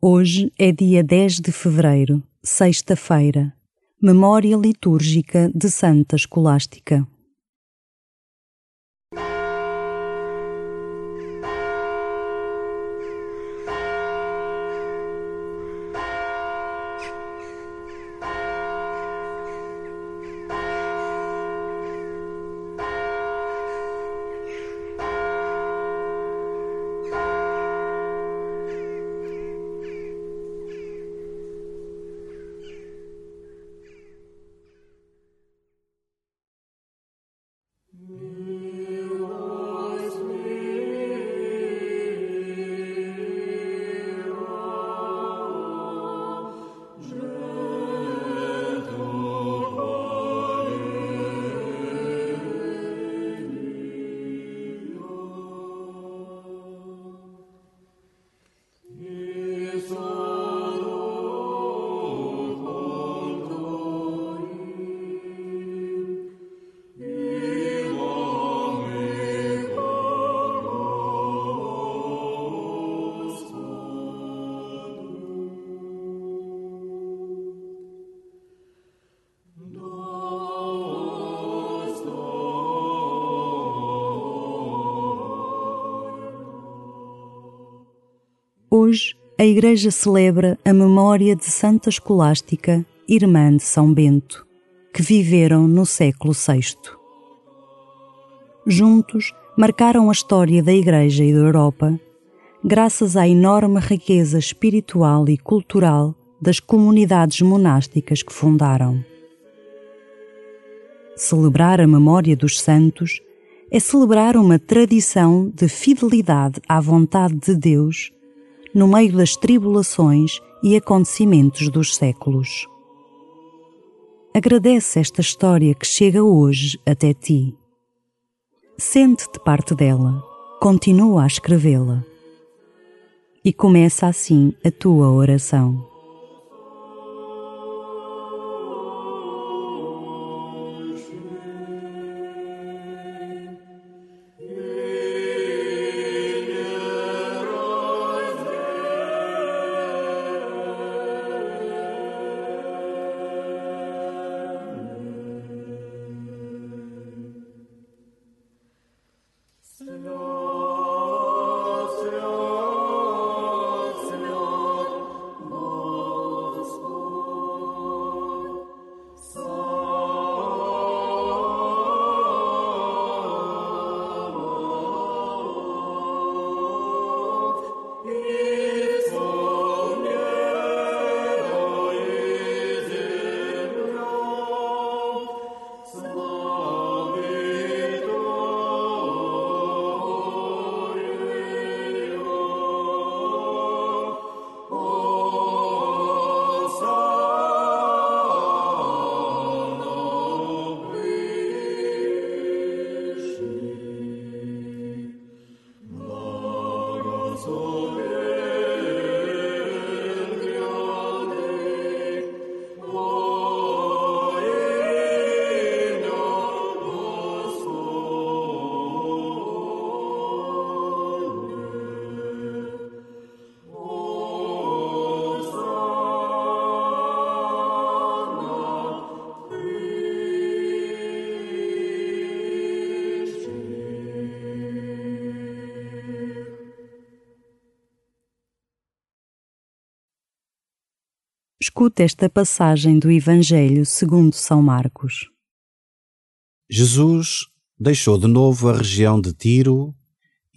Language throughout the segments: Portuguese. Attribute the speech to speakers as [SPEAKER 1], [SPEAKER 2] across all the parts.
[SPEAKER 1] Hoje é dia 10 de fevereiro, sexta-feira, memória litúrgica de Santa Escolástica. Hoje, a Igreja celebra a memória de Santa Escolástica, irmã de São Bento, que viveram no século VI. Juntos, marcaram a história da Igreja e da Europa, graças à enorme riqueza espiritual e cultural das comunidades monásticas que fundaram. Celebrar a memória dos santos é celebrar uma tradição de fidelidade à vontade de Deus no meio das tribulações e acontecimentos dos séculos. Agradece esta história que chega hoje até ti. Sente-te parte dela, continua a escrevê-la. E começa assim a tua oração. Escuta esta passagem do Evangelho segundo São Marcos.
[SPEAKER 2] Jesus deixou de novo a região de Tiro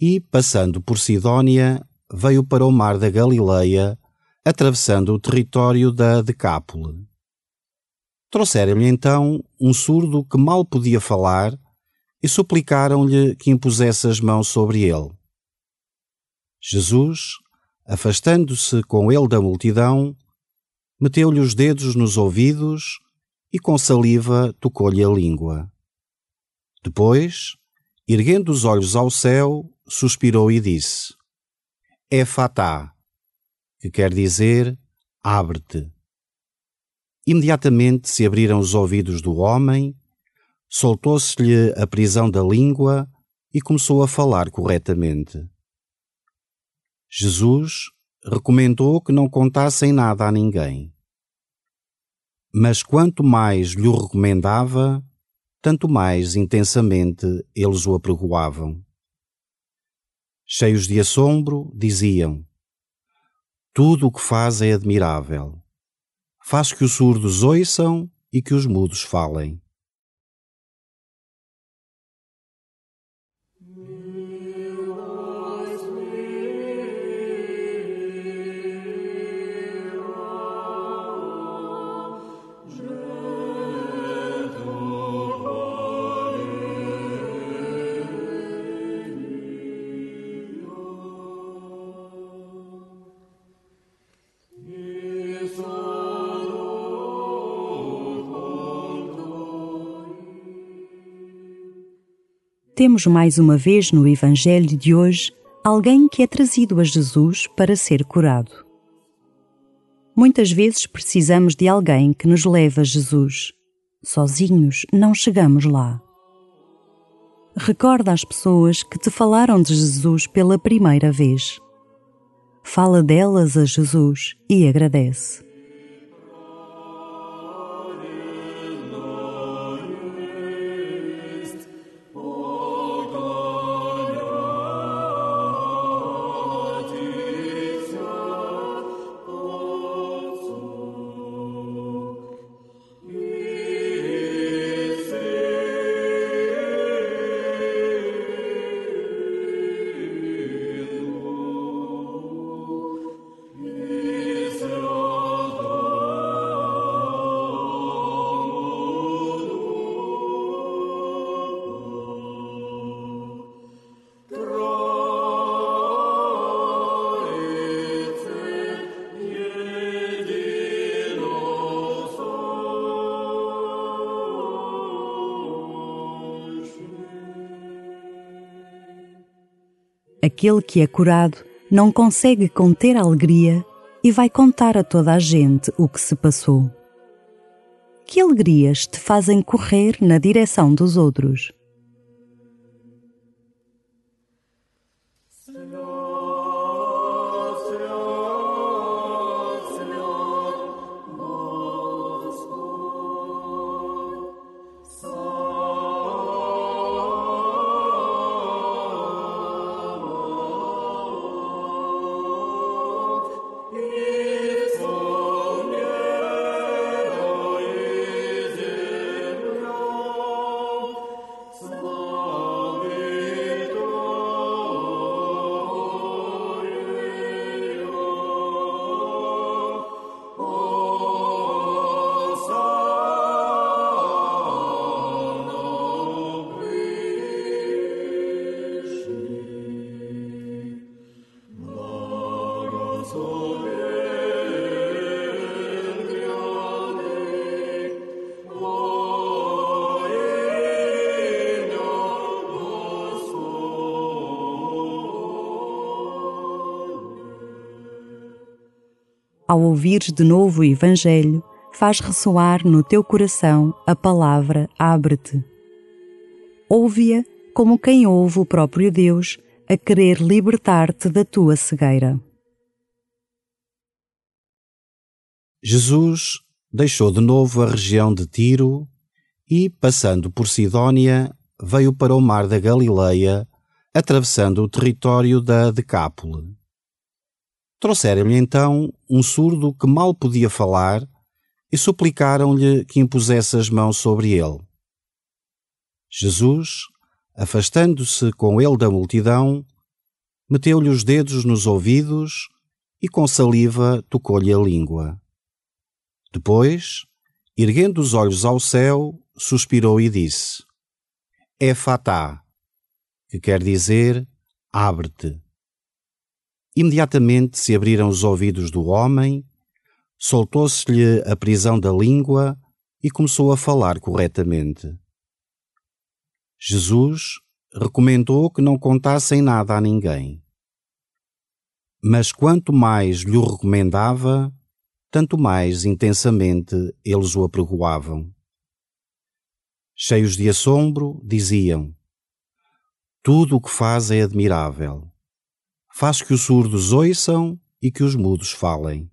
[SPEAKER 2] e, passando por Sidónia, veio para o mar da Galileia, atravessando o território da Decápole. Trouxeram-lhe então um surdo que mal podia falar e suplicaram-lhe que impusesse as mãos sobre ele. Jesus, afastando-se com ele da multidão, meteu-lhe os dedos nos ouvidos e com saliva tocou-lhe a língua. Depois, erguendo os olhos ao céu, suspirou e disse: É fatá, que quer dizer abre-te. Imediatamente se abriram os ouvidos do homem, soltou-se-lhe a prisão da língua e começou a falar corretamente. Jesus, recomendou que não contassem nada a ninguém. Mas quanto mais lhe recomendava, tanto mais intensamente eles o apregoavam. Cheios de assombro, diziam: Tudo o que faz é admirável. Faz que os surdos ouçam e que os mudos falem.
[SPEAKER 1] Temos mais uma vez no Evangelho de hoje alguém que é trazido a Jesus para ser curado. Muitas vezes precisamos de alguém que nos leve a Jesus. Sozinhos não chegamos lá. Recorda as pessoas que te falaram de Jesus pela primeira vez. Fala delas a Jesus e agradece. Aquele que é curado não consegue conter a alegria e vai contar a toda a gente o que se passou. Que alegrias te fazem correr na direção dos outros? Ao ouvires de novo o Evangelho, faz ressoar no teu coração a palavra abre-te. Ouve-a como quem ouve o próprio Deus a querer libertar-te da tua cegueira.
[SPEAKER 2] Jesus deixou de novo a região de Tiro e, passando por Sidónia, veio para o mar da Galileia, atravessando o território da Decápole. Trouxeram-lhe então um surdo que mal podia falar e suplicaram-lhe que impusesse as mãos sobre ele. Jesus, afastando-se com ele da multidão, meteu-lhe os dedos nos ouvidos e com saliva tocou-lhe a língua. Depois, erguendo os olhos ao céu, suspirou e disse: É fatá, que quer dizer abre-te. Imediatamente se abriram os ouvidos do homem, soltou-se-lhe a prisão da língua e começou a falar corretamente. Jesus recomendou que não contassem nada a ninguém. Mas quanto mais lhe o recomendava, tanto mais intensamente eles o apregoavam. Cheios de assombro, diziam: Tudo o que faz é admirável faz que os surdos ouçam e que os mudos falem.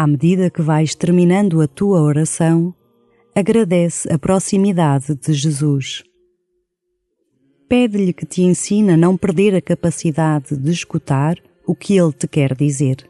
[SPEAKER 1] À medida que vais terminando a tua oração, agradece a proximidade de Jesus. Pede-lhe que te ensine a não perder a capacidade de escutar o que ele te quer dizer.